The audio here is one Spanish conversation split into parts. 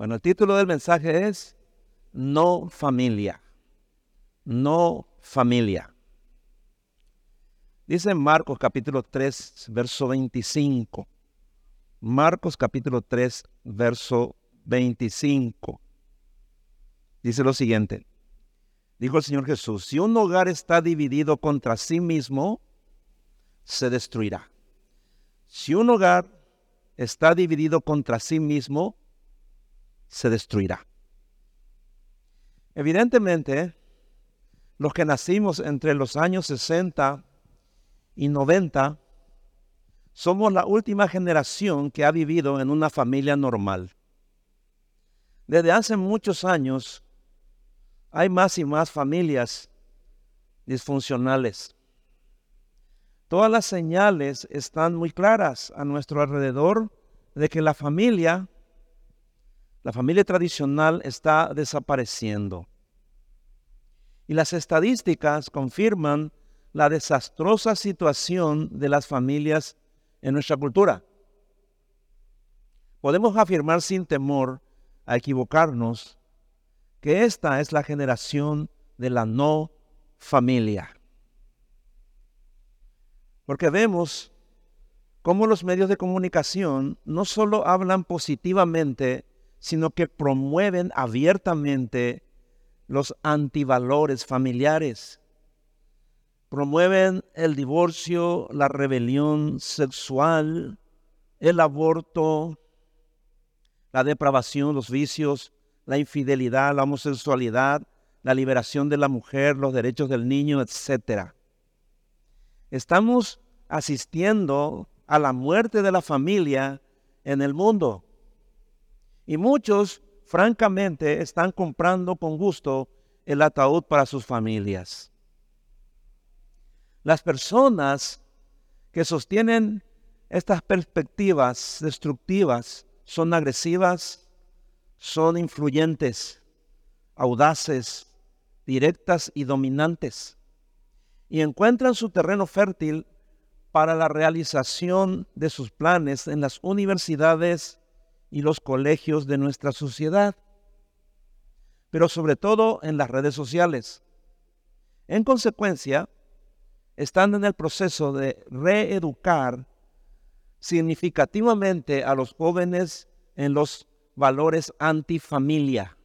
Bueno, el título del mensaje es No familia. No familia. Dice Marcos capítulo 3, verso 25. Marcos capítulo 3, verso 25. Dice lo siguiente. Dijo el Señor Jesús, si un hogar está dividido contra sí mismo, se destruirá. Si un hogar está dividido contra sí mismo, se destruirá. Evidentemente, los que nacimos entre los años 60 y 90 somos la última generación que ha vivido en una familia normal. Desde hace muchos años hay más y más familias disfuncionales. Todas las señales están muy claras a nuestro alrededor de que la familia la familia tradicional está desapareciendo. Y las estadísticas confirman la desastrosa situación de las familias en nuestra cultura. Podemos afirmar sin temor a equivocarnos que esta es la generación de la no familia. Porque vemos cómo los medios de comunicación no solo hablan positivamente sino que promueven abiertamente los antivalores familiares. Promueven el divorcio, la rebelión sexual, el aborto, la depravación, los vicios, la infidelidad, la homosexualidad, la liberación de la mujer, los derechos del niño, etc. Estamos asistiendo a la muerte de la familia en el mundo. Y muchos, francamente, están comprando con gusto el ataúd para sus familias. Las personas que sostienen estas perspectivas destructivas son agresivas, son influyentes, audaces, directas y dominantes, y encuentran su terreno fértil para la realización de sus planes en las universidades y los colegios de nuestra sociedad, pero sobre todo en las redes sociales. En consecuencia, están en el proceso de reeducar significativamente a los jóvenes en los valores antifamilia,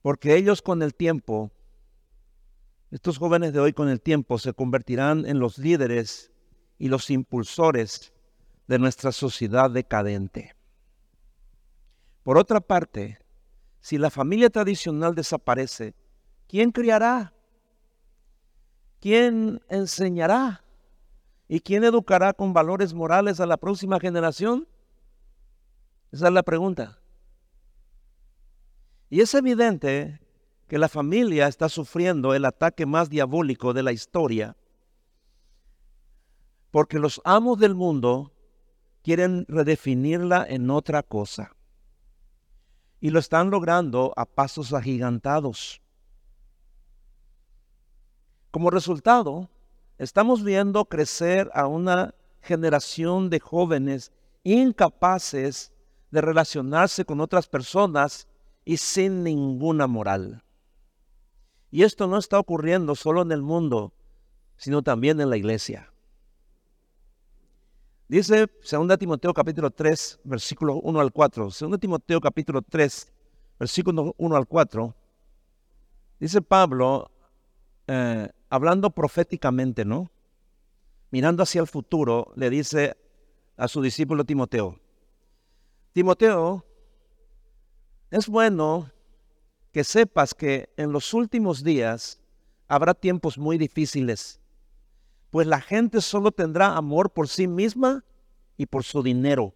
porque ellos con el tiempo, estos jóvenes de hoy con el tiempo se convertirán en los líderes y los impulsores de nuestra sociedad decadente. Por otra parte, si la familia tradicional desaparece, ¿quién criará? ¿Quién enseñará? ¿Y quién educará con valores morales a la próxima generación? Esa es la pregunta. Y es evidente que la familia está sufriendo el ataque más diabólico de la historia, porque los amos del mundo quieren redefinirla en otra cosa. Y lo están logrando a pasos agigantados. Como resultado, estamos viendo crecer a una generación de jóvenes incapaces de relacionarse con otras personas y sin ninguna moral. Y esto no está ocurriendo solo en el mundo, sino también en la iglesia. Dice 2 Timoteo capítulo 3, versículo 1 al 4. 2 Timoteo capítulo 3, versículo 1 al 4. Dice Pablo, eh, hablando proféticamente, ¿no? Mirando hacia el futuro, le dice a su discípulo Timoteo, Timoteo, es bueno que sepas que en los últimos días habrá tiempos muy difíciles pues la gente solo tendrá amor por sí misma y por su dinero.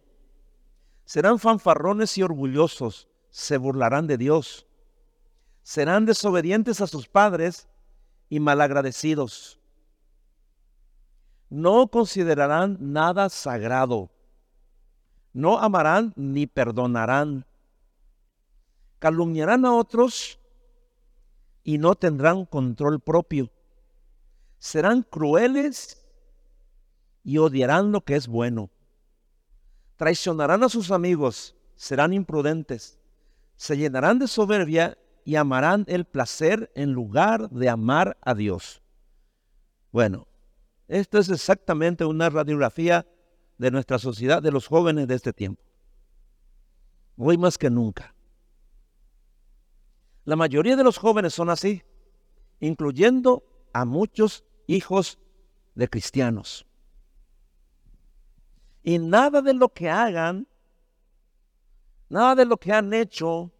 Serán fanfarrones y orgullosos, se burlarán de Dios. Serán desobedientes a sus padres y malagradecidos. No considerarán nada sagrado. No amarán ni perdonarán. Calumniarán a otros y no tendrán control propio serán crueles y odiarán lo que es bueno. Traicionarán a sus amigos, serán imprudentes, se llenarán de soberbia y amarán el placer en lugar de amar a Dios. Bueno, esto es exactamente una radiografía de nuestra sociedad, de los jóvenes de este tiempo. Hoy más que nunca. La mayoría de los jóvenes son así, incluyendo a muchos hijos de cristianos. Y nada de lo que hagan, nada de lo que han hecho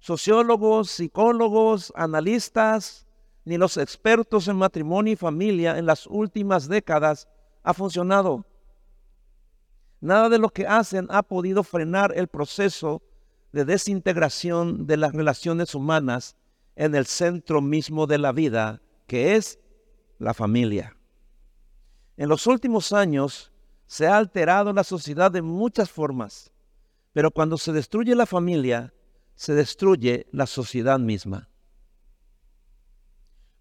sociólogos, psicólogos, analistas, ni los expertos en matrimonio y familia en las últimas décadas ha funcionado. Nada de lo que hacen ha podido frenar el proceso de desintegración de las relaciones humanas en el centro mismo de la vida, que es la familia. En los últimos años se ha alterado la sociedad de muchas formas, pero cuando se destruye la familia, se destruye la sociedad misma.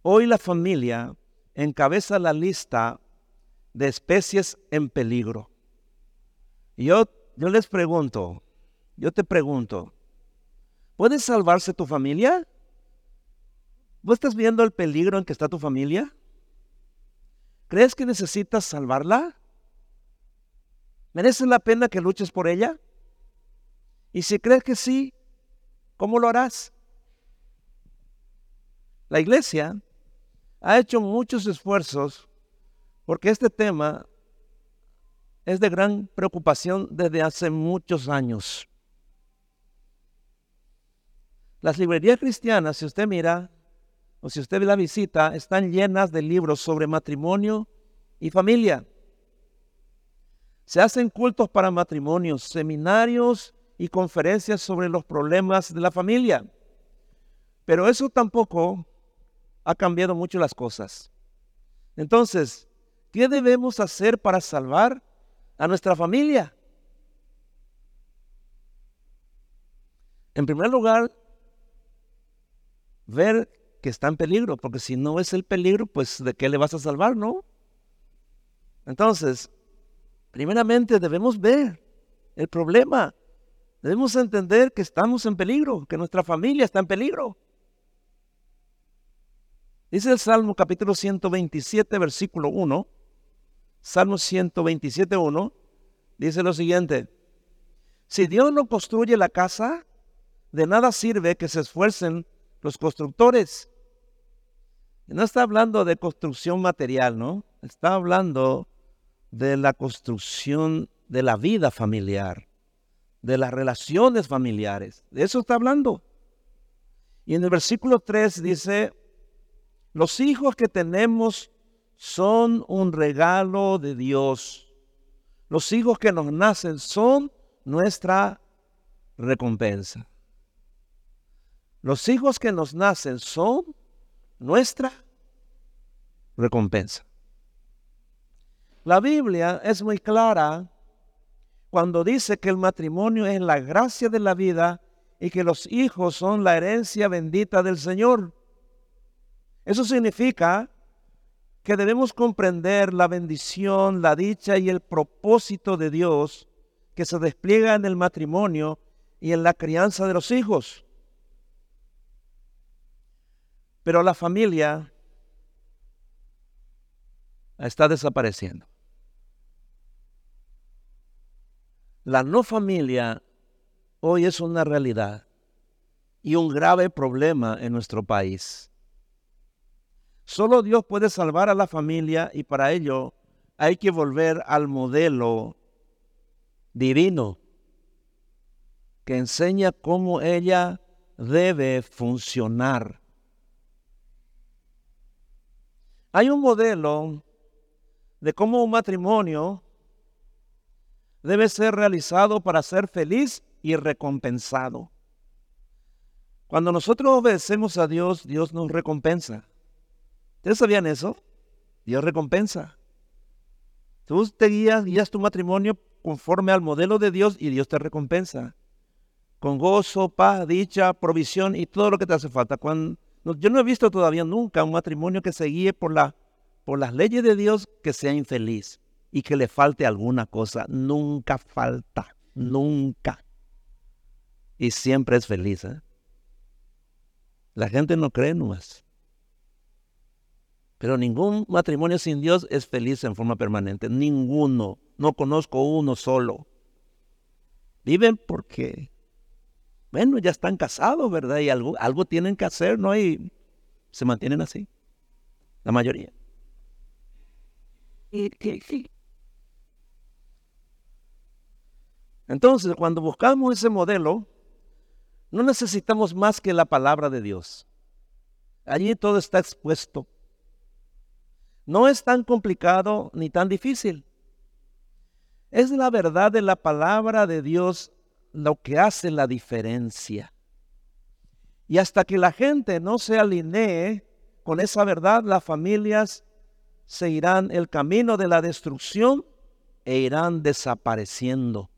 Hoy la familia encabeza la lista de especies en peligro. Yo, yo les pregunto, yo te pregunto, ¿puedes salvarse tu familia? ¿Vos estás viendo el peligro en que está tu familia? ¿Crees que necesitas salvarla? ¿Merece la pena que luches por ella? Y si crees que sí, ¿Cómo lo harás? La iglesia ha hecho muchos esfuerzos porque este tema es de gran preocupación desde hace muchos años. Las librerías cristianas, si usted mira o si usted la visita, están llenas de libros sobre matrimonio y familia. Se hacen cultos para matrimonios, seminarios y conferencias sobre los problemas de la familia. Pero eso tampoco ha cambiado mucho las cosas. Entonces, ¿qué debemos hacer para salvar a nuestra familia? En primer lugar, ver que está en peligro, porque si no es el peligro, pues ¿de qué le vas a salvar, no? Entonces, primeramente debemos ver el problema Debemos entender que estamos en peligro, que nuestra familia está en peligro. Dice el Salmo capítulo 127, versículo 1. Salmo 127, 1. Dice lo siguiente. Si Dios no construye la casa, de nada sirve que se esfuercen los constructores. No está hablando de construcción material, ¿no? Está hablando de la construcción de la vida familiar de las relaciones familiares. De eso está hablando. Y en el versículo 3 dice, los hijos que tenemos son un regalo de Dios. Los hijos que nos nacen son nuestra recompensa. Los hijos que nos nacen son nuestra recompensa. La Biblia es muy clara cuando dice que el matrimonio es la gracia de la vida y que los hijos son la herencia bendita del Señor. Eso significa que debemos comprender la bendición, la dicha y el propósito de Dios que se despliega en el matrimonio y en la crianza de los hijos. Pero la familia está desapareciendo. La no familia hoy es una realidad y un grave problema en nuestro país. Solo Dios puede salvar a la familia y para ello hay que volver al modelo divino que enseña cómo ella debe funcionar. Hay un modelo de cómo un matrimonio debe ser realizado para ser feliz y recompensado. Cuando nosotros obedecemos a Dios, Dios nos recompensa. ¿Ustedes sabían eso? Dios recompensa. Tú te guías, guías tu matrimonio conforme al modelo de Dios y Dios te recompensa. Con gozo, paz, dicha, provisión y todo lo que te hace falta. Cuando, yo no he visto todavía nunca un matrimonio que se guíe por, la, por las leyes de Dios que sea infeliz y que le falte alguna cosa. Nunca falta, nunca. y siempre es feliz. ¿eh? La gente no cree nomás. Pero ningún matrimonio sin Dios es feliz en forma permanente. Ninguno. No conozco uno solo. Viven porque, bueno, ya están casados, ¿verdad? Y algo, algo tienen que hacer, ¿no? Y se mantienen así. La mayoría. Entonces, cuando buscamos ese modelo, no necesitamos más que la palabra de Dios. Allí todo está expuesto. No es tan complicado ni tan difícil. Es la verdad de la palabra de Dios lo que hace la diferencia. Y hasta que la gente no se alinee con esa verdad, las familias se irán el camino de la destrucción e irán desapareciendo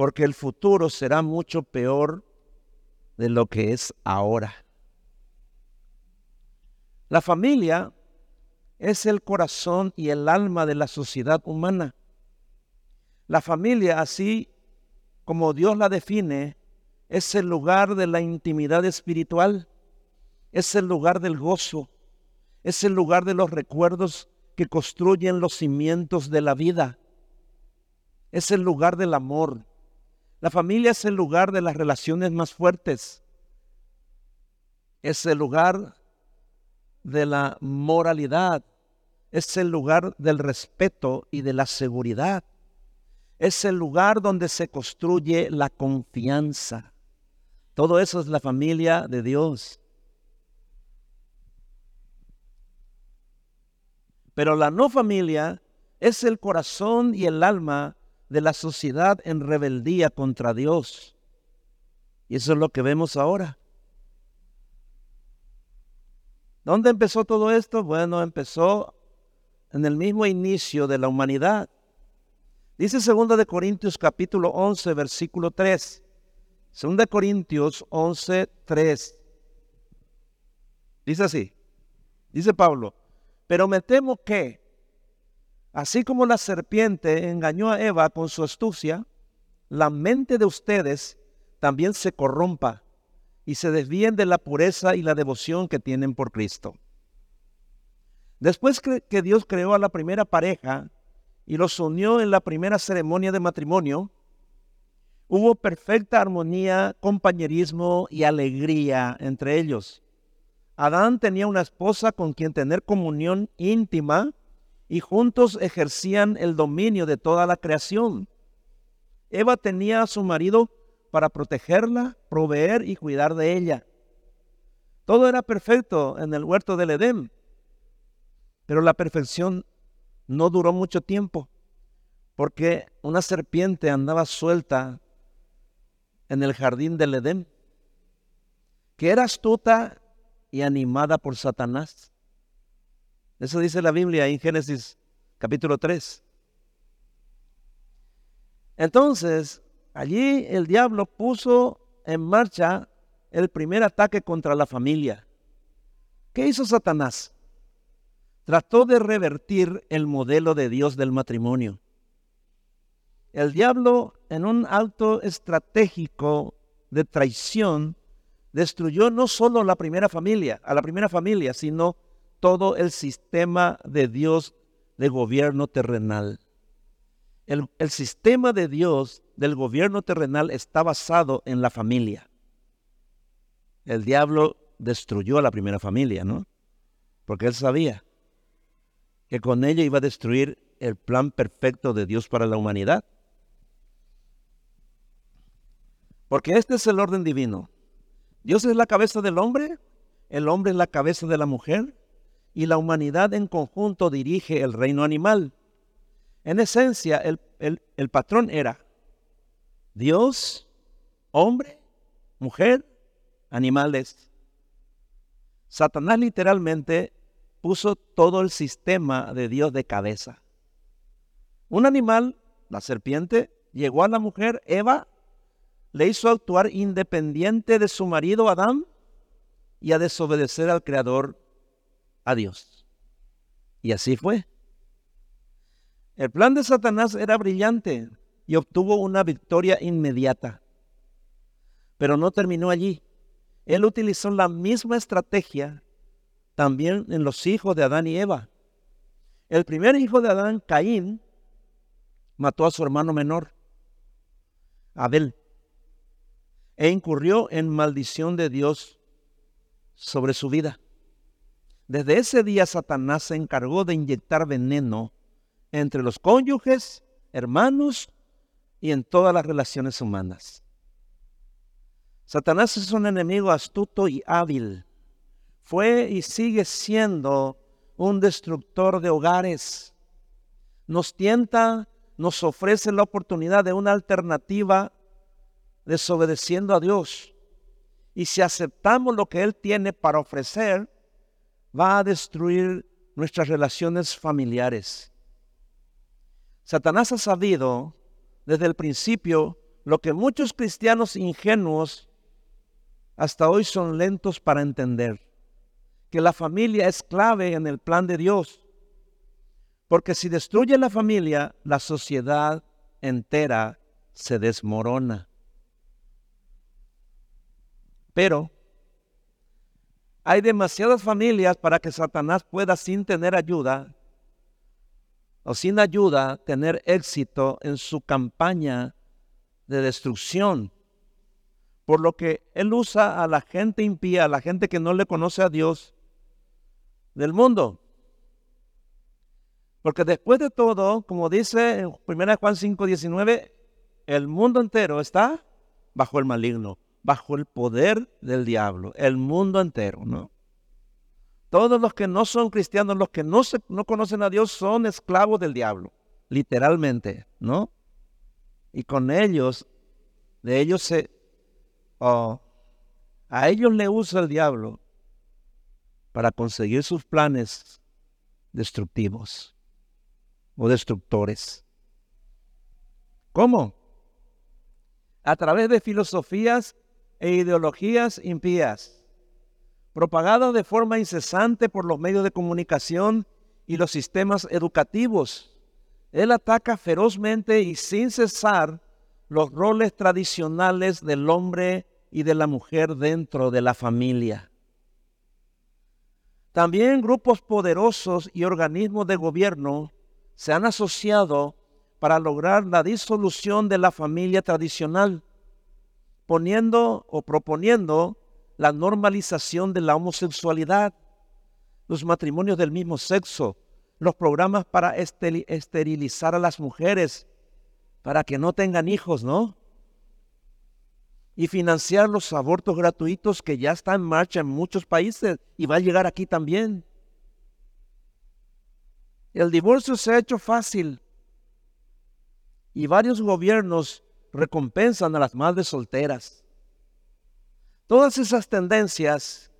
porque el futuro será mucho peor de lo que es ahora. La familia es el corazón y el alma de la sociedad humana. La familia, así como Dios la define, es el lugar de la intimidad espiritual, es el lugar del gozo, es el lugar de los recuerdos que construyen los cimientos de la vida, es el lugar del amor, la familia es el lugar de las relaciones más fuertes. Es el lugar de la moralidad. Es el lugar del respeto y de la seguridad. Es el lugar donde se construye la confianza. Todo eso es la familia de Dios. Pero la no familia es el corazón y el alma de la sociedad en rebeldía contra Dios. Y eso es lo que vemos ahora. ¿Dónde empezó todo esto? Bueno, empezó en el mismo inicio de la humanidad. Dice 2 de Corintios capítulo 11 versículo 3. 2 de Corintios 11 3. Dice así. Dice Pablo, pero me temo que Así como la serpiente engañó a Eva con su astucia, la mente de ustedes también se corrompa y se desvíen de la pureza y la devoción que tienen por Cristo. Después que Dios creó a la primera pareja y los unió en la primera ceremonia de matrimonio, hubo perfecta armonía, compañerismo y alegría entre ellos. Adán tenía una esposa con quien tener comunión íntima y juntos ejercían el dominio de toda la creación. Eva tenía a su marido para protegerla, proveer y cuidar de ella. Todo era perfecto en el huerto del Edén, pero la perfección no duró mucho tiempo, porque una serpiente andaba suelta en el jardín del Edén, que era astuta y animada por Satanás. Eso dice la Biblia en Génesis capítulo 3. Entonces, allí el diablo puso en marcha el primer ataque contra la familia. ¿Qué hizo Satanás? Trató de revertir el modelo de Dios del matrimonio. El diablo, en un acto estratégico de traición, destruyó no solo la primera familia, a la primera familia, sino todo el sistema de Dios de gobierno terrenal. El, sistema de Dios del gobierno terrenal está basado en la familia. El diablo destruyó a la primera familia, ¿no? Porque él sabía que con ella iba a destruir el plan perfecto de Dios para la humanidad. Porque este es el orden divino. Dios es la cabeza del hombre, el hombre es la cabeza de la mujer, y la humanidad en conjunto dirige el reino animal. En esencia, el, patrón era Dios, hombre, mujer, animales. Satanás literalmente puso todo el sistema de Dios de cabeza. Un animal, la serpiente, llegó a la mujer, Eva, le hizo actuar independiente de su marido Adán y a desobedecer al Creador a Dios. Y así fue. El plan de Satanás era brillante y obtuvo una victoria inmediata. Pero no terminó allí. Él utilizó la misma estrategia también en los hijos de Adán y Eva. El primer hijo de Adán, Caín, mató a su hermano menor, Abel, e incurrió en maldición de Dios sobre su vida. Desde ese día Satanás se encargó de inyectar veneno entre los cónyuges, hermanos y en todas las relaciones humanas. Satanás es un enemigo astuto y hábil. Fue y sigue siendo un destructor de hogares. Nos tienta, nos ofrece la oportunidad de una alternativa desobedeciendo a Dios. Y si aceptamos lo que Él tiene para ofrecer, va a destruir nuestras relaciones familiares. Satanás ha sabido desde el principio lo que muchos cristianos ingenuos hasta hoy son lentos para entender, que la familia es clave en el plan de Dios. Porque si destruye la familia, la sociedad entera se desmorona. Pero hay demasiadas familias para que Satanás pueda sin tener ayuda o sin ayuda tener éxito en su campaña de destrucción. Por lo que él usa a la gente impía, a la gente que no le conoce a Dios del mundo. Porque después de todo, como dice en 1 Juan 5, 19, el mundo entero está bajo el maligno bajo el poder del diablo, el mundo entero, ¿no? Todos los que no son cristianos, los que no, se, no conocen a Dios, son esclavos del diablo, literalmente, ¿no? Y con ellos, de ellos se, oh, a ellos le usa el diablo para conseguir sus planes destructivos o destructores. ¿Cómo? A través de filosofías e ideologías impías, propagadas de forma incesante por los medios de comunicación y los sistemas educativos. Él ataca ferozmente y sin cesar los roles tradicionales del hombre y de la mujer dentro de la familia. También grupos poderosos y organismos de gobierno se han asociado para lograr la disolución de la familia tradicional poniendo o proponiendo la normalización de la homosexualidad, los matrimonios del mismo sexo, los programas para esterilizar a las mujeres para que no tengan hijos, ¿no? Y financiar los abortos gratuitos que ya están en marcha en muchos países y va a llegar aquí también. El divorcio se ha hecho fácil y varios gobiernos recompensan a las madres solteras. Todas esas tendencias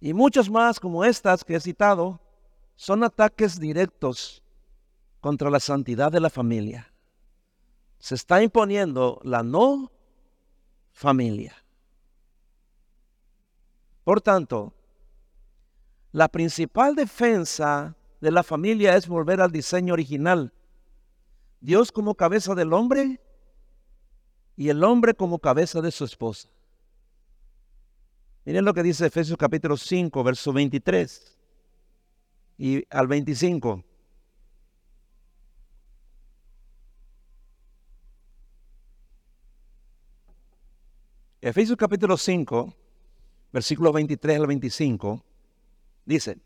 y muchas más como estas que he citado son ataques directos contra la santidad de la familia. Se está imponiendo la no familia. Por tanto, la principal defensa de la familia es volver al diseño original Dios como cabeza del hombre y el hombre como cabeza de su esposa. Miren lo que dice Efesios capítulo 5, verso 23 y al 25. Efesios capítulo 5, versículo 23 al 25, dice,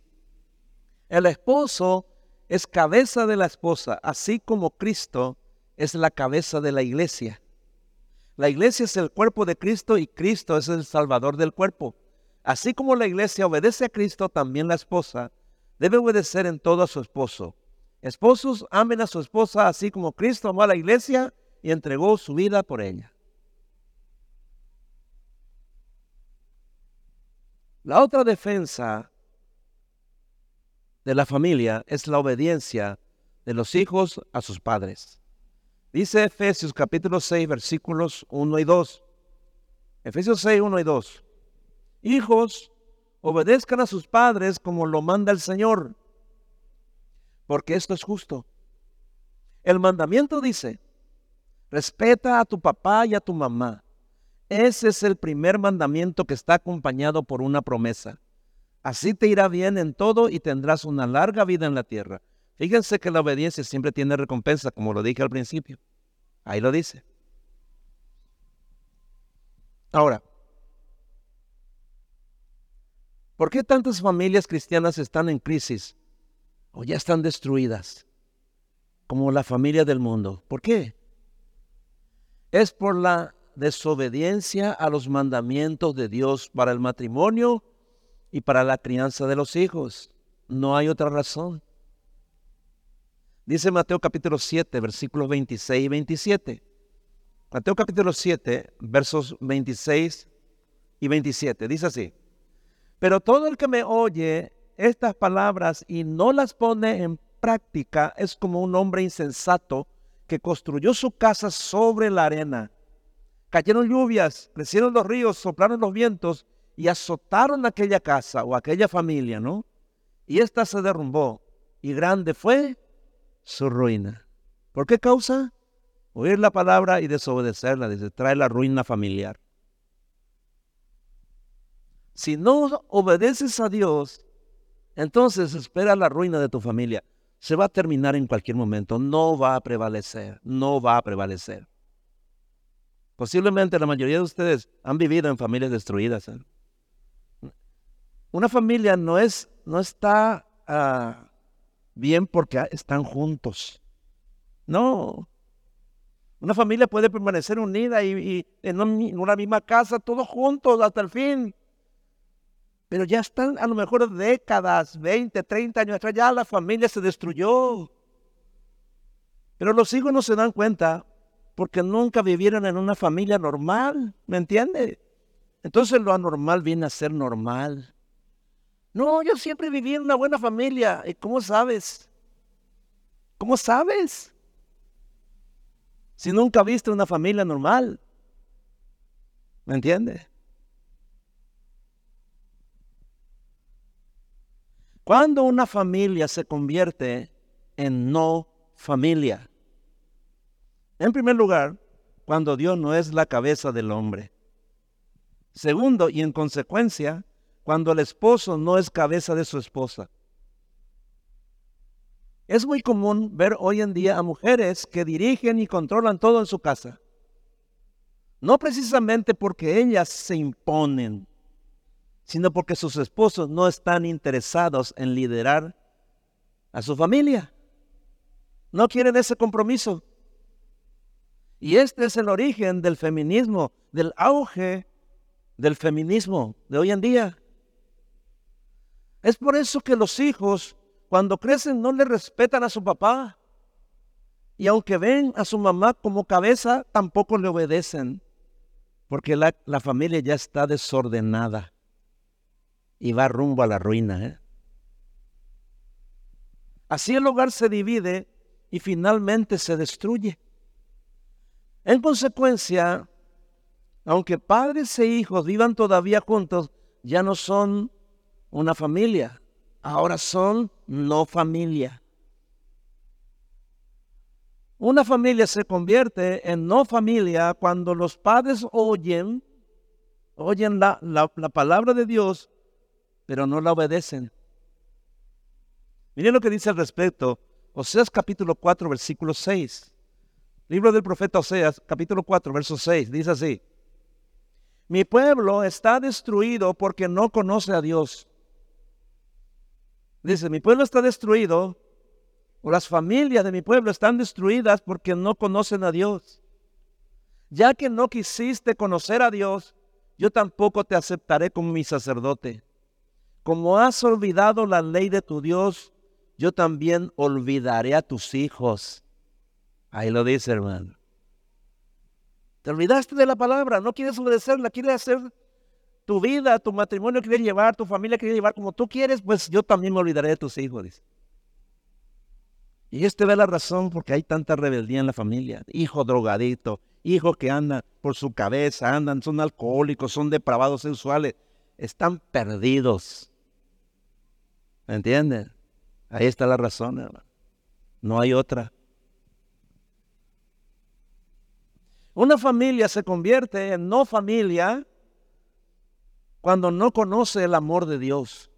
el esposo es cabeza de la esposa, así como Cristo es la cabeza de la iglesia. La iglesia es el cuerpo de Cristo y Cristo es el salvador del cuerpo. Así como la iglesia obedece a Cristo, también la esposa debe obedecer en todo a su esposo. Esposos, amen a su esposa así como Cristo amó a la iglesia y entregó su vida por ella. La otra defensa de la familia es la obediencia de los hijos a sus padres. Dice Efesios capítulo 6 versículos 1 y 2. Efesios 6, 1 y 2. Hijos, obedezcan a sus padres como lo manda el Señor, porque esto es justo. El mandamiento dice, respeta a tu papá y a tu mamá, ese es el primer mandamiento que está acompañado por una promesa. Así te irá bien en todo y tendrás una larga vida en la tierra. Fíjense que la obediencia siempre tiene recompensa, como lo dije al principio. Ahí lo dice. Ahora, ¿por qué tantas familias cristianas están en crisis o ya están destruidas? Como la familia del mundo. ¿Por qué? Es por la desobediencia a los mandamientos de Dios para el matrimonio y para la crianza de los hijos. No hay otra razón. Dice Mateo capítulo 7, versículos 26 y 27. Mateo capítulo 7, versos 26 y 27. Dice así. Pero todo el que me oye estas palabras y no las pone en práctica es como un hombre insensato que construyó su casa sobre la arena. Cayeron lluvias, crecieron los ríos, soplaron los vientos y azotaron aquella casa o aquella familia, ¿no? Y ésta se derrumbó y grande fue su ruina. ¿Por qué causa? Oír la palabra y desobedecerla, dice, trae la ruina familiar. Si no obedeces a Dios, entonces espera la ruina de tu familia. Se va a terminar en cualquier momento, no va a prevalecer, no va a prevalecer. Posiblemente la mayoría de ustedes han vivido en familias destruidas. ¿eh? Una familia no, es, no está ah, bien porque están juntos. No. Una familia puede permanecer unida y, en una misma casa, todos juntos hasta el fin. Pero ya están a lo mejor décadas, 20, 30 años atrás, ya la familia se destruyó. Pero los hijos no se dan cuenta porque nunca vivieron en una familia normal, ¿me entiende? Entonces lo anormal viene a ser normal. No, yo siempre viví en una buena familia. ¿Y cómo sabes? ¿Cómo sabes? Si nunca viste una familia normal. ¿Me entiende? Cuando una familia se convierte en no familia. En primer lugar, cuando Dios no es la cabeza del hombre. Segundo, y en consecuencia, cuando el esposo no es cabeza de su esposa. Es muy común ver hoy en día a mujeres que dirigen y controlan todo en su casa. No precisamente porque ellas se imponen, sino porque sus esposos no están interesados en liderar a su familia. No quieren ese compromiso. Y este es el origen del feminismo, del auge del feminismo de hoy en día. Es por eso que los hijos, cuando crecen, no le respetan a su papá. Y aunque ven a su mamá como cabeza, tampoco le obedecen. Porque la, familia ya está desordenada y va rumbo a la ruina. ¿eh? Así el hogar se divide y finalmente se destruye. En consecuencia, aunque padres e hijos vivan todavía juntos, ya no son una familia, ahora son no familia. Una familia se convierte en no familia cuando los padres oyen, oyen la, la, palabra de Dios, pero no la obedecen. Miren lo que dice al respecto, Oseas capítulo 4, versículo 6. Libro del profeta Oseas, capítulo 4, verso 6, dice así. Mi pueblo está destruido porque no conoce a Dios. Dice, mi pueblo está destruido, o las familias de mi pueblo están destruidas porque no conocen a Dios. Ya que no quisiste conocer a Dios, yo tampoco te aceptaré como mi sacerdote. Como has olvidado la ley de tu Dios, yo también olvidaré a tus hijos. Ahí lo dice, hermano. Te olvidaste de la palabra, no quieres obedecerla, quieres hacer tu vida, tu matrimonio, quieres llevar, tu familia quieres llevar como tú quieres, pues yo también me olvidaré de tus hijos. Y este ve la razón porque hay tanta rebeldía en la familia. Hijo drogadito, hijos que andan por su cabeza, andan, son alcohólicos, son depravados sexuales, están perdidos. ¿Me entienden? Ahí está la razón, hermano. No hay otra. Una familia se convierte en no familia cuando no conoce el amor de Dios.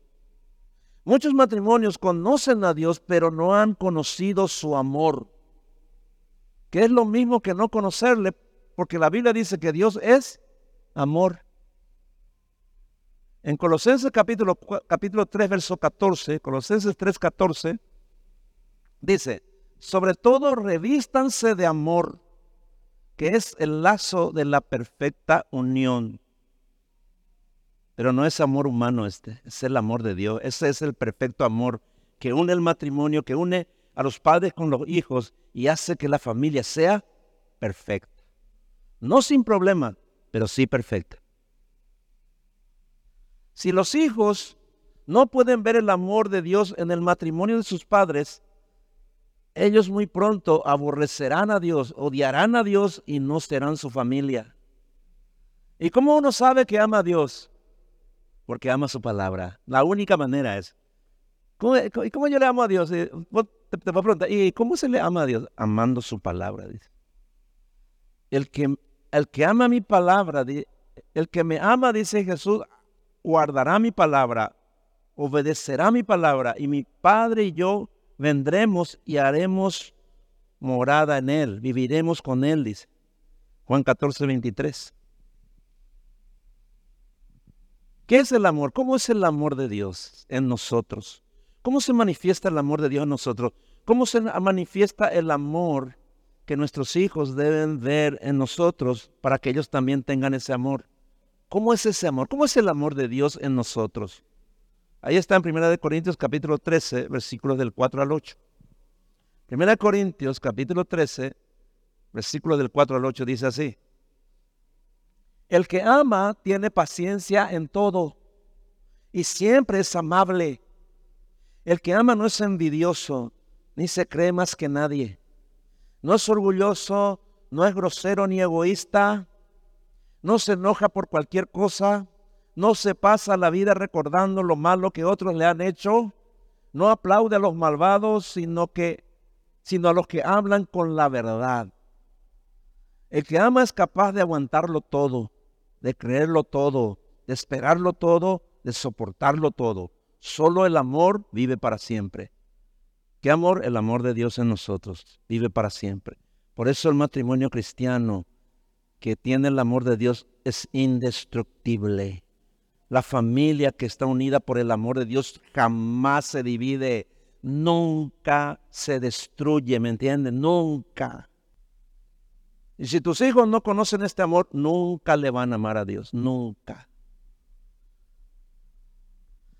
Muchos matrimonios conocen a Dios, pero no han conocido su amor, que es lo mismo que no conocerle, porque la Biblia dice que Dios es amor. En Colosenses capítulo, capítulo 3, verso 14, Colosenses 3, 14, dice, sobre todo revístanse de amor, que es el lazo de la perfecta unión. Pero no es amor humano este, es el amor de Dios. Ese es el perfecto amor que une el matrimonio, que une a los padres con los hijos y hace que la familia sea perfecta. No sin problema, pero sí perfecta. Si los hijos no pueden ver el amor de Dios en el matrimonio de sus padres, ellos muy pronto aborrecerán a Dios, odiarán a Dios y no serán su familia. ¿Y cómo uno sabe que ama a Dios? Porque ama su palabra. La única manera es. ¿Y cómo yo le amo a Dios? Te, te voy a preguntar, ¿y cómo se le ama a Dios? Amando su palabra, dice. El que, el que ama mi palabra, el que me ama, dice Jesús, guardará mi palabra, obedecerá mi palabra, y mi Padre y yo vendremos y haremos morada en él, viviremos con él, dice Juan 14, 23. ¿Qué es el amor? ¿Cómo es el amor de Dios en nosotros? ¿Cómo se manifiesta el amor de Dios en nosotros? ¿Cómo se manifiesta el amor que nuestros hijos deben ver en nosotros para que ellos también tengan ese amor? ¿Cómo es ese amor? ¿Cómo es el amor de Dios en nosotros? Ahí está en 1 Corintios capítulo 13, versículos del 4 al 8. 1 Corintios capítulo 13, versículos del 4 al 8 dice así. El que ama tiene paciencia en todo y siempre es amable. El que ama no es envidioso, ni se cree más que nadie. No es orgulloso, no es grosero ni egoísta no se enoja por cualquier cosa, no se pasa la vida recordando lo malo que otros le han hecho, no aplaude a los malvados, sino que sino a los que hablan con la verdad. El que ama es capaz de aguantarlo todo, de creerlo todo, de esperarlo todo, de soportarlo todo. Solo el amor vive para siempre. ¿Qué amor? El amor de Dios en nosotros vive para siempre. Por eso el matrimonio cristiano que tiene el amor de Dios es indestructible. La familia que está unida por el amor de Dios jamás se divide, nunca se destruye, ¿me entiendes? Nunca. Y si tus hijos no conocen este amor, nunca le van a amar a Dios, nunca.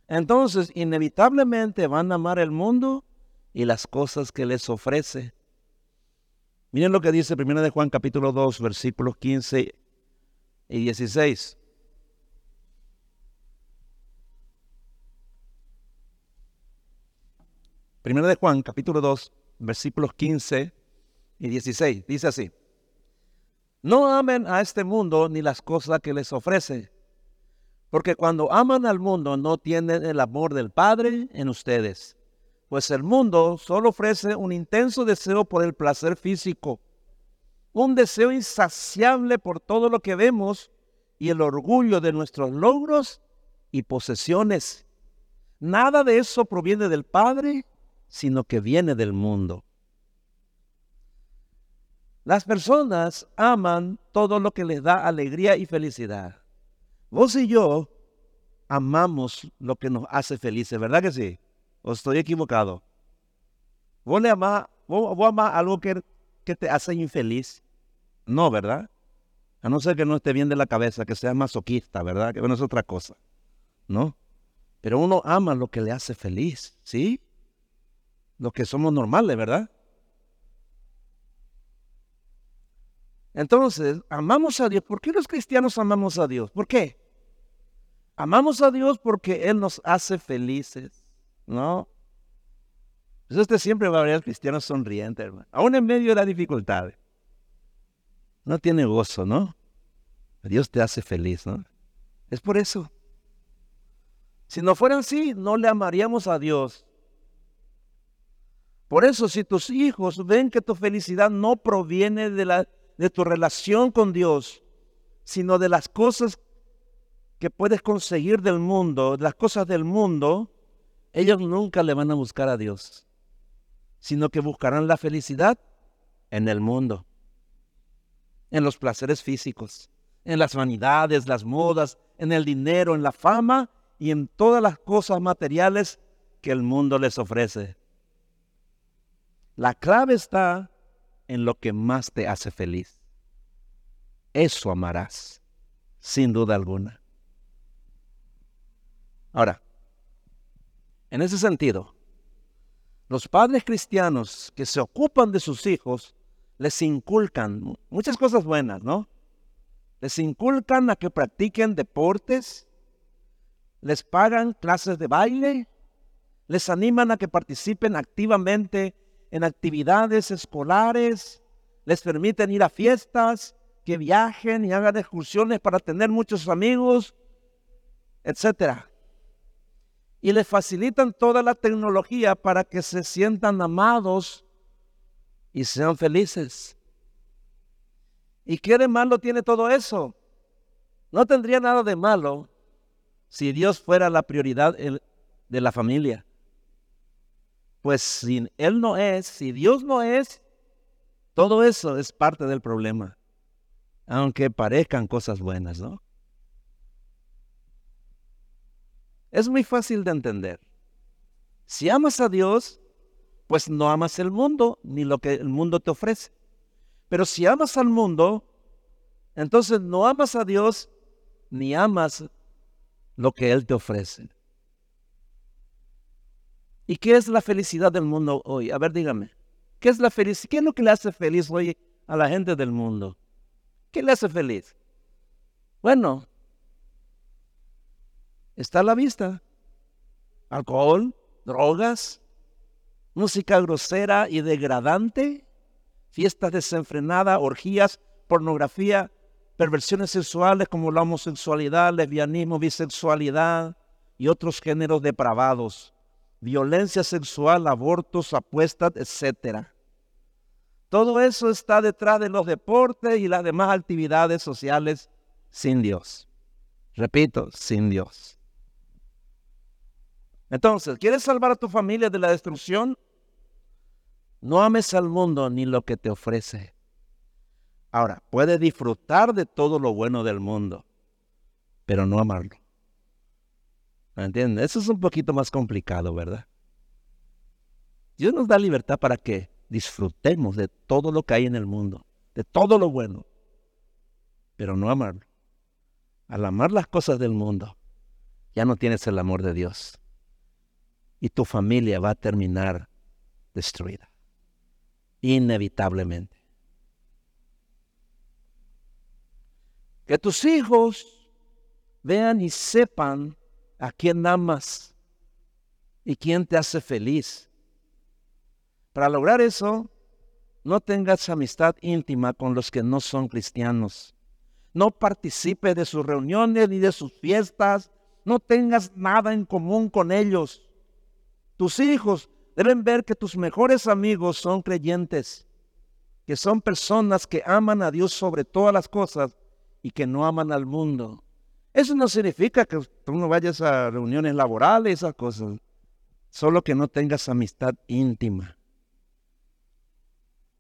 Entonces, inevitablemente van a amar el mundo y las cosas que les ofrece. Miren lo que dice 1 de Juan capítulo 2, versículos 15 y 16. Primero de Juan, capítulo 2, versículos 15 y 16. Dice así. No amen a este mundo ni las cosas que les ofrece, porque cuando aman al mundo no tienen el amor del Padre en ustedes pues el mundo solo ofrece un intenso deseo por el placer físico, un deseo insaciable por todo lo que vemos y el orgullo de nuestros logros y posesiones. Nada de eso proviene del Padre, sino que viene del mundo. Las personas aman todo lo que les da alegría y felicidad. Vos y yo amamos lo que nos hace felices, ¿verdad que sí? ¿O estoy equivocado? ¿Vos le amás, vos, algo que, que te hace infeliz? No, ¿verdad? A no ser que no esté bien de la cabeza, que sea masoquista, ¿verdad? Que bueno, es otra cosa. ¿No? Pero uno ama lo que le hace feliz, ¿sí? Lo que somos normales, ¿verdad? Entonces, amamos a Dios. ¿Por qué los cristianos amamos a Dios? ¿Por qué? Amamos a Dios porque Él nos hace felices. ¿no? Pues usted siempre va a ver al cristiano sonriente, hermano. Aún en medio de las dificultades. No tiene gozo, ¿no? Dios te hace feliz, ¿no? Es por eso. Si no fuera así, no le amaríamos a Dios. Por eso, si tus hijos ven que tu felicidad no proviene de, la, de tu relación con Dios, sino de las cosas que puedes conseguir del mundo, las cosas del mundo, ellos nunca le van a buscar a Dios, sino que buscarán la felicidad en el mundo, en los placeres físicos, en las vanidades, las modas, en el dinero, en la fama y en todas las cosas materiales que el mundo les ofrece. La clave está en lo que más te hace feliz. Eso amarás, sin duda alguna. Ahora, en ese sentido, los padres cristianos que se ocupan de sus hijos les inculcan muchas cosas buenas, ¿no? Les inculcan a que practiquen deportes, les pagan clases de baile, les animan a que participen activamente en actividades escolares, les permiten ir a fiestas, que viajen y hagan excursiones para tener muchos amigos, etc. Y les facilitan toda la tecnología para que se sientan amados y sean felices. ¿Y qué de malo tiene todo eso? No tendría nada de malo si Dios fuera la prioridad de la familia. Pues si Él no es, si Dios no es, todo eso es parte del problema. Aunque parezcan cosas buenas, ¿no? Es muy fácil de entender. Si amas a Dios, pues no amas el mundo ni lo que el mundo te ofrece. Pero si amas al mundo, entonces no amas a Dios ni amas lo que Él te ofrece. ¿Y qué es la felicidad del mundo hoy? A ver, dígame. ¿Qué es la felicidad? ¿Qué es lo que le hace feliz hoy a la gente del mundo? ¿Qué le hace feliz? Bueno, está a la vista. Alcohol, drogas, música grosera y degradante, fiestas desenfrenadas, orgías, pornografía, perversiones sexuales como la homosexualidad, lesbianismo, bisexualidad y otros géneros depravados violencia sexual, abortos, apuestas, etc. Todo eso está detrás de los deportes y las demás actividades sociales sin Dios. Repito, sin Dios. Entonces, ¿quieres salvar a tu familia de la destrucción? No ames al mundo ni lo que te ofrece. Ahora, puedes disfrutar de todo lo bueno del mundo, pero no amarlo. ¿Me entiendes? Eso es un poquito más complicado, ¿verdad? Dios nos da libertad para que disfrutemos de todo lo que hay en el mundo, de todo lo bueno, pero no amarlo. Al amar las cosas del mundo, ya no tienes el amor de Dios. Y tu familia va a terminar destruida, inevitablemente. Que tus hijos vean y sepan a quién amas y quién te hace feliz. Para lograr eso, no tengas amistad íntima con los que no son cristianos. No participes de sus reuniones ni de sus fiestas. No tengas nada en común con ellos. Tus hijos deben ver que tus mejores amigos son creyentes, que son personas que aman a Dios sobre todas las cosas y que no aman al mundo. Eso no significa que tú no vayas a reuniones laborales, esas cosas. Solo que no tengas amistad íntima.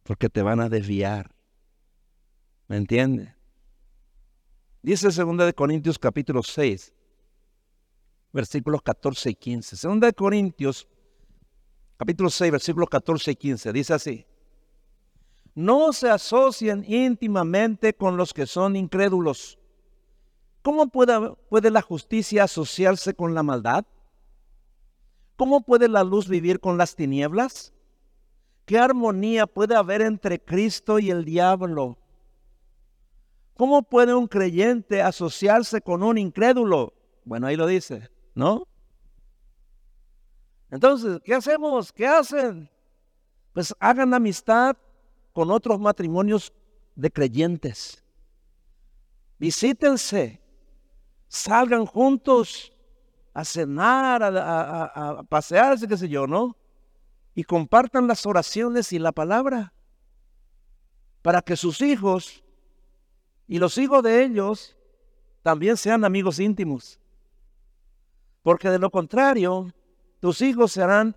Porque te van a desviar. ¿Me entiendes? Dice 2 de Corintios capítulo 6, versículos 14 y 15. 2 de Corintios capítulo 6, versículos 14 y 15. Dice así. No se asocien íntimamente con los que son incrédulos ¿Cómo puede, la justicia asociarse con la maldad? ¿Cómo puede la luz vivir con las tinieblas? ¿Qué armonía puede haber entre Cristo y el diablo? ¿Cómo puede un creyente asociarse con un incrédulo? Bueno, ahí lo dice, ¿no? Entonces, ¿qué hacemos? ¿Qué hacen? Pues hagan amistad con otros matrimonios de creyentes. Visítense, salgan juntos a cenar, a, pasearse, qué sé yo, ¿no? Y compartan las oraciones y la palabra. para que sus hijos y los hijos de ellos también sean amigos íntimos. Porque de lo contrario, tus hijos serán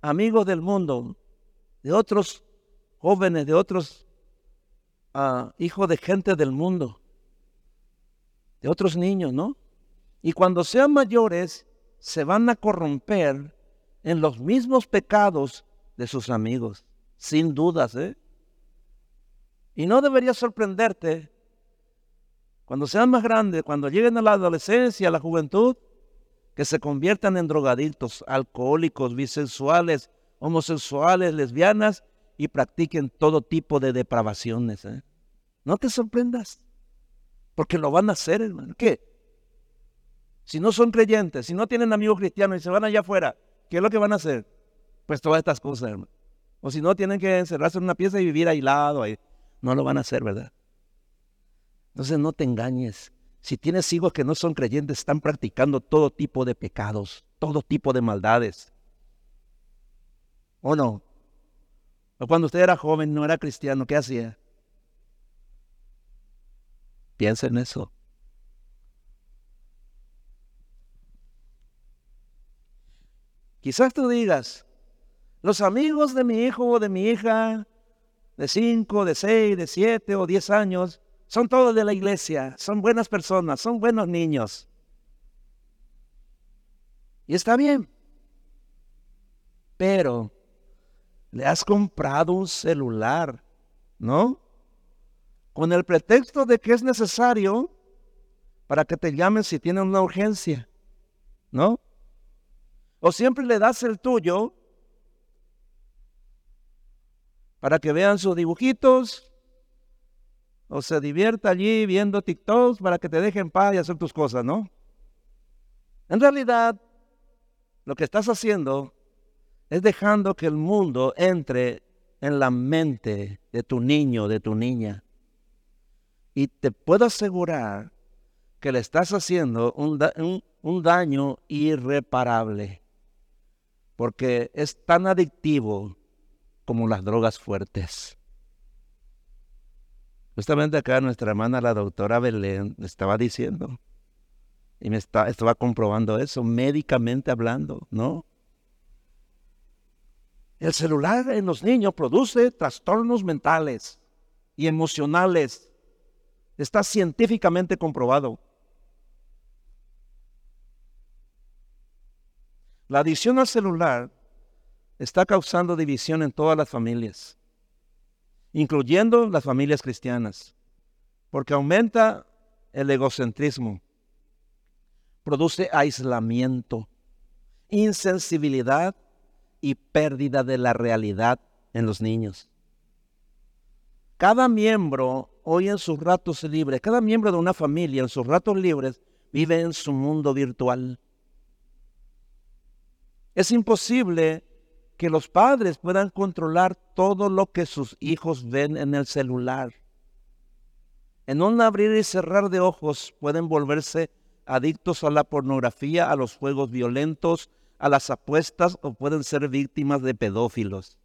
amigos del mundo, de otros jóvenes, de otros ah, hijos de gente del mundo, de otros niños, ¿no? Y cuando sean mayores, se van a corromper en los mismos pecados de sus amigos, sin dudas, ¿eh? Y no debería sorprenderte cuando sean más grandes, cuando lleguen a la adolescencia, a la juventud, que se conviertan en drogadictos, alcohólicos, bisexuales, homosexuales, lesbianas y practiquen todo tipo de depravaciones. ¿eh? No te sorprendas, porque lo van a hacer, hermano. ¿Qué? Si no son creyentes, si no tienen amigos cristianos y se van allá afuera, ¿qué es lo que van a hacer? Pues todas estas cosas, hermano. O si no, tienen que encerrarse en una pieza y vivir aislado. Ahí. No lo van a hacer, ¿verdad? Entonces no te engañes. Si tienes hijos que no son creyentes, están practicando todo tipo de pecados, todo tipo de maldades. ¿O no? O cuando usted era joven, no era cristiano, ¿qué hacía? Piensa en eso. Quizás tú digas, los amigos de mi hijo o de mi hija, de cinco, de seis, de siete o diez años, son todos de la iglesia, son buenas personas, son buenos niños. Y está bien. Pero le has comprado un celular, ¿no? Con el pretexto de que es necesario para que te llamen si tienen una urgencia, ¿no? O siempre le das el tuyo para que vean sus dibujitos o se divierta allí viendo TikToks para que te dejen paz y hacer tus cosas, ¿no? En realidad, lo que estás haciendo es dejando que el mundo entre en la mente de tu niño, de tu niña. Y te puedo asegurar que le estás haciendo un, un daño irreparable, porque es tan adictivo como las drogas fuertes. Justamente acá nuestra hermana, la doctora Belén, estaba diciendo, y me está, estaba comprobando eso, médicamente hablando, ¿no? El celular en los niños produce trastornos mentales y emocionales. Está científicamente comprobado. La adicción al celular está causando división en todas las familias incluyendo las familias cristianas, porque aumenta el egocentrismo, produce aislamiento, insensibilidad y pérdida de la realidad en los niños. Cada miembro hoy en sus ratos libres, cada miembro de una familia en sus ratos libres vive en su mundo virtual. Es imposible que los padres puedan controlar todo lo que sus hijos ven en el celular. En un abrir y cerrar de ojos pueden volverse adictos a la pornografía, a los juegos violentos, a las apuestas o pueden ser víctimas de pedófilos.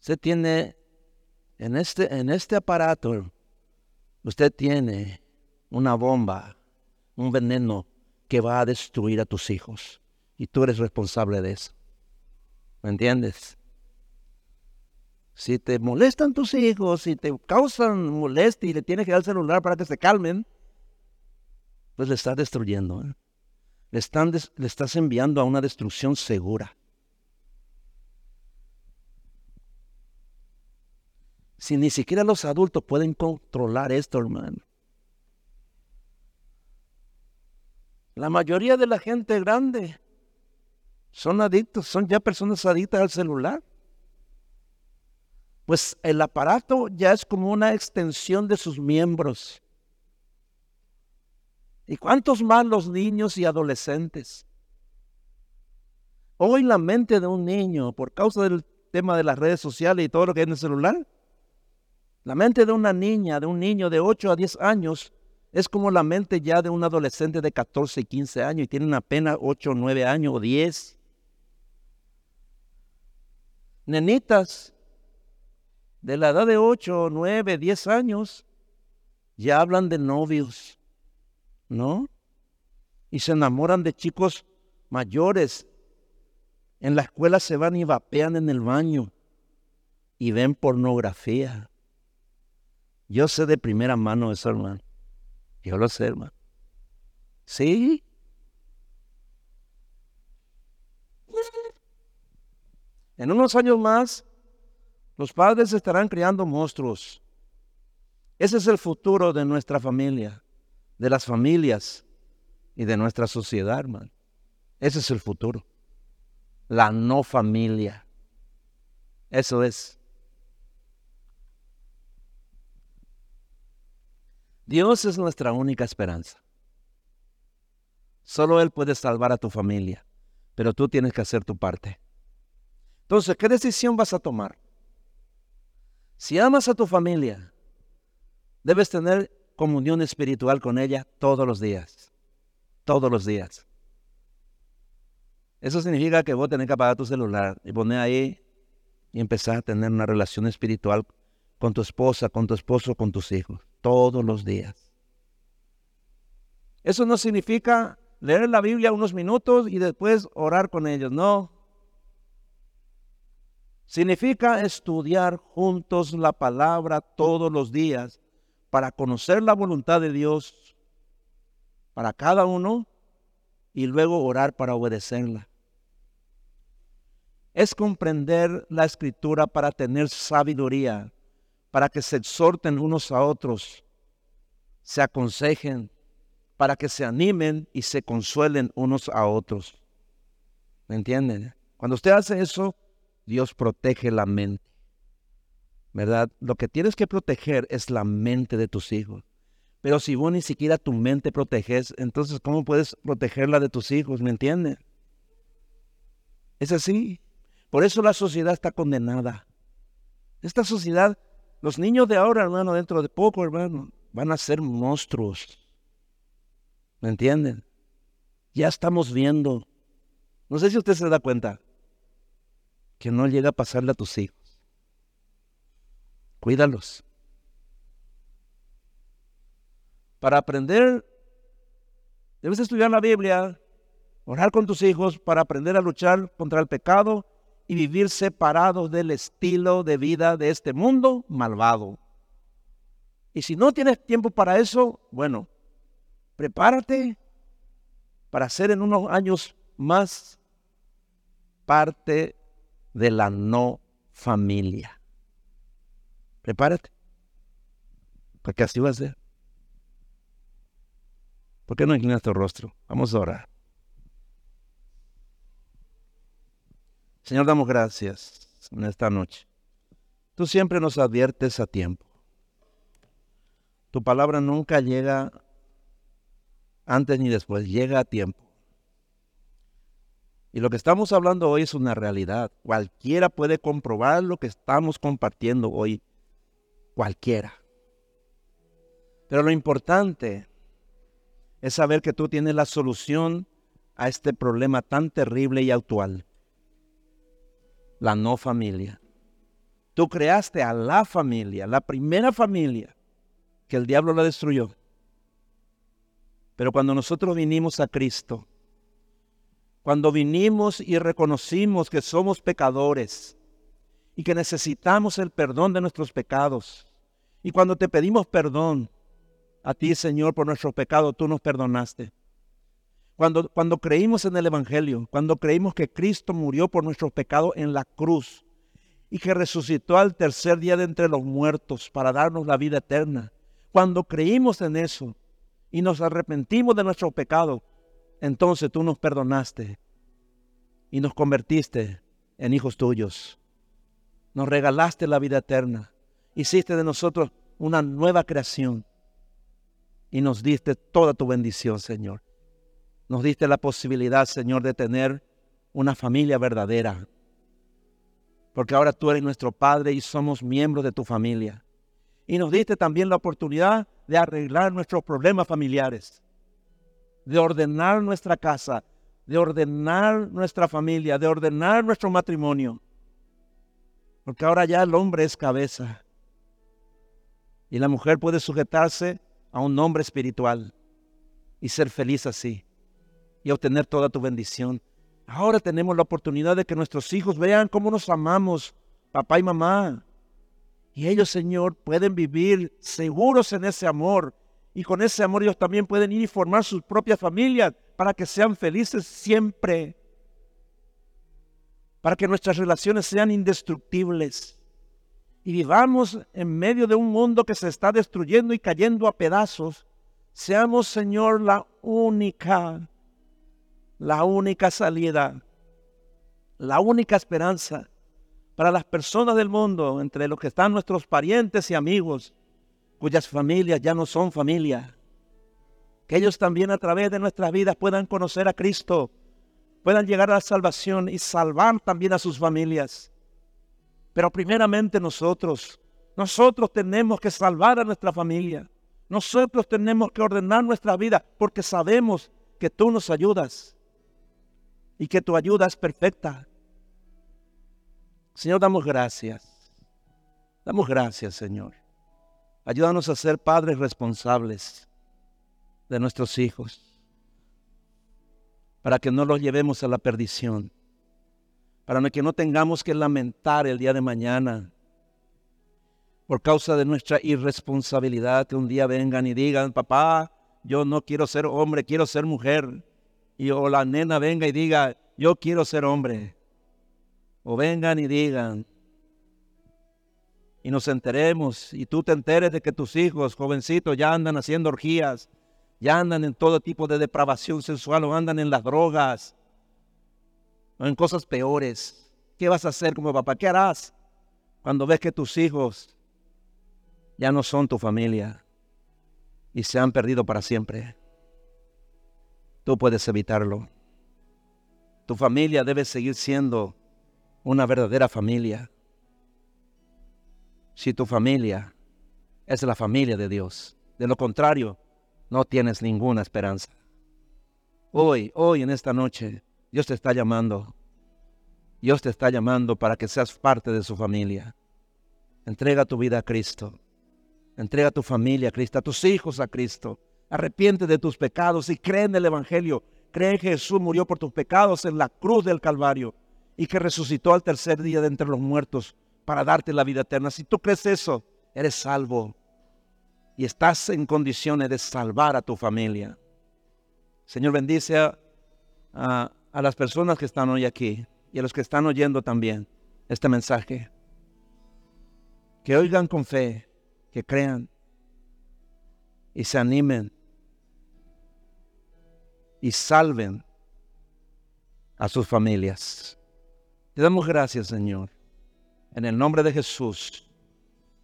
Usted tiene en este, en este aparato, usted tiene una bomba, un veneno que va a destruir a tus hijos y tú eres responsable de eso. ¿Me entiendes? Si te molestan tus hijos, si te causan molestia y le tienes que dar el celular para que se calmen, pues le estás destruyendo. ¿eh? Le, le estás enviando a una destrucción segura. Si ni siquiera los adultos pueden controlar esto, hermano. La mayoría de la gente grande son adictos, son ya personas adictas al celular. Pues el aparato ya es como una extensión de sus miembros. ¿Y cuántos más los niños y adolescentes? Hoy la mente de un niño, por causa del tema de las redes sociales y todo lo que hay en el celular, la mente de una niña, de un niño de 8 a 10 años, es como la mente ya de un adolescente de 14 y 15 años y tienen apenas 8 o 9 años o 10 nenitas de la edad de 8, 9, 10 años, ya hablan de novios, ¿no? Y se enamoran de chicos mayores. En la escuela se van y vapean en el baño y ven pornografía. Yo sé de primera mano eso, hermano. Yo lo sé, hermano. Sí. En unos años más, los padres estarán criando monstruos. Ese es el futuro de nuestra familia, de las familias y de nuestra sociedad, hermano. Ese es el futuro. La no familia. Eso es. Dios es nuestra única esperanza. Solo Él puede salvar a tu familia, pero tú tienes que hacer tu parte. Entonces, ¿qué decisión vas a tomar? Si amas a tu familia, debes tener comunión espiritual con ella todos los días. Todos los días. Eso significa que vos tenés que apagar tu celular y poner ahí y empezar a tener una relación espiritual con tu esposa, con tu esposo, con tus hijos, todos los días. Eso no significa leer la Biblia unos minutos y después orar con ellos, no. Significa estudiar juntos la palabra todos los días para conocer la voluntad de Dios para cada uno y luego orar para obedecerla. Es comprender la escritura para tener sabiduría, para que se exhorten unos a otros, se aconsejen, para que se animen y se consuelen unos a otros. ¿Me entienden? Cuando usted hace eso, Dios protege la mente. ¿Verdad? Lo que tienes que proteger es la mente de tus hijos. Pero si vos ni siquiera tu mente proteges, entonces ¿cómo puedes proteger la de tus hijos? ¿Me entiendes? Es así. Por eso la sociedad está condenada. Esta sociedad, los niños de ahora, hermano, dentro de poco, hermano, van a ser monstruos. ¿Me entienden? Ya estamos viendo. No sé si usted se da cuenta que no llega a pasarle a tus hijos. Cuídalos. Para aprender, debes estudiar la Biblia, orar con tus hijos para aprender a luchar contra el pecado y vivir separados del estilo de vida de este mundo malvado. Y si no tienes tiempo para eso, bueno, prepárate para ser en unos años más parte de la no familia. Prepárate, porque así va a ser. ¿Por qué no inclinas tu rostro? Vamos a orar. Señor, damos gracias en esta noche. Tú siempre nos adviertes a tiempo. Tu palabra nunca llega antes ni después, llega a tiempo. Y lo que estamos hablando hoy es una realidad. Cualquiera puede comprobar lo que estamos compartiendo hoy. Cualquiera. Pero lo importante es saber que tú tienes la solución a este problema tan terrible y actual. La no familia. Tú creaste a la familia, la primera familia que el diablo la destruyó. Pero cuando nosotros vinimos a Cristo, cuando vinimos y reconocimos que somos pecadores y que necesitamos el perdón de nuestros pecados. Y cuando te pedimos perdón a ti, Señor, por nuestros pecados, tú nos perdonaste. Cuando, creímos en el Evangelio, cuando creímos que Cristo murió por nuestros pecados en la cruz y que resucitó al tercer día de entre los muertos para darnos la vida eterna, cuando creímos en eso y nos arrepentimos de nuestros pecados, entonces tú nos perdonaste y nos convertiste en hijos tuyos. Nos regalaste la vida eterna. Hiciste de nosotros una nueva creación y nos diste toda tu bendición, Señor. Nos diste la posibilidad, Señor, de tener una familia verdadera. Porque ahora tú eres nuestro Padre y somos miembros de tu familia. Y nos diste también la oportunidad de arreglar nuestros problemas familiares de ordenar nuestra casa, de ordenar nuestra familia, de ordenar nuestro matrimonio. Porque ahora ya el hombre es cabeza. Y la mujer puede sujetarse a un hombre espiritual y ser feliz así y obtener toda tu bendición. Ahora tenemos la oportunidad de que nuestros hijos vean cómo nos amamos, papá y mamá. Y ellos, Señor, pueden vivir seguros en ese amor. Y con ese amor ellos también pueden ir y formar sus propias familias para que sean felices siempre. Para que nuestras relaciones sean indestructibles. Y vivamos en medio de un mundo que se está destruyendo y cayendo a pedazos. Seamos, Señor, la única la única salida, la única esperanza para las personas del mundo, entre los que están nuestros parientes y amigos, cuyas familias ya no son familia. Que ellos también a través de nuestras vidas puedan conocer a Cristo, puedan llegar a la salvación y salvar también a sus familias. Pero primeramente nosotros, nosotros tenemos que salvar a nuestra familia. Nosotros tenemos que ordenar nuestra vida porque sabemos que tú nos ayudas y que tu ayuda es perfecta. Señor, damos gracias. Damos gracias, Señor. Ayúdanos a ser padres responsables de nuestros hijos, para que no los llevemos a la perdición, para que no tengamos que lamentar el día de mañana por causa de nuestra irresponsabilidad, que un día vengan y digan, papá, yo no quiero ser hombre, quiero ser mujer y o la nena venga y diga, yo quiero ser hombre. O vengan y digan, y nos enteremos, y tú te enteres de que tus hijos, jovencitos, ya andan haciendo orgías, ya andan en todo tipo de depravación sensual, o andan en las drogas, o en cosas peores. ¿Qué vas a hacer como papá? ¿Qué harás cuando ves que tus hijos ya no son tu familia y se han perdido para siempre? Tú puedes evitarlo. Tu familia debe seguir siendo una verdadera familia. Si tu familia es la familia de Dios, de lo contrario, no tienes ninguna esperanza. Hoy, hoy en esta noche, Dios te está llamando. Dios te está llamando para que seas parte de su familia. Entrega tu vida a Cristo. Entrega tu familia a Cristo, a tus hijos a Cristo arrepiente de tus pecados y cree en el Evangelio. Cree que Jesús murió por tus pecados en la cruz del Calvario y que resucitó al tercer día de entre los muertos para darte la vida eterna. Si tú crees eso, eres salvo y estás en condiciones de salvar a tu familia. Señor, bendice a, a las personas que están hoy aquí y a los que están oyendo también este mensaje. Que oigan con fe, que crean y se animen y salven a sus familias. Te damos gracias, Señor. En el nombre de Jesús.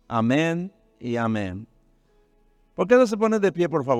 Amén y amén. ¿Por qué no se pone de pie, por favor?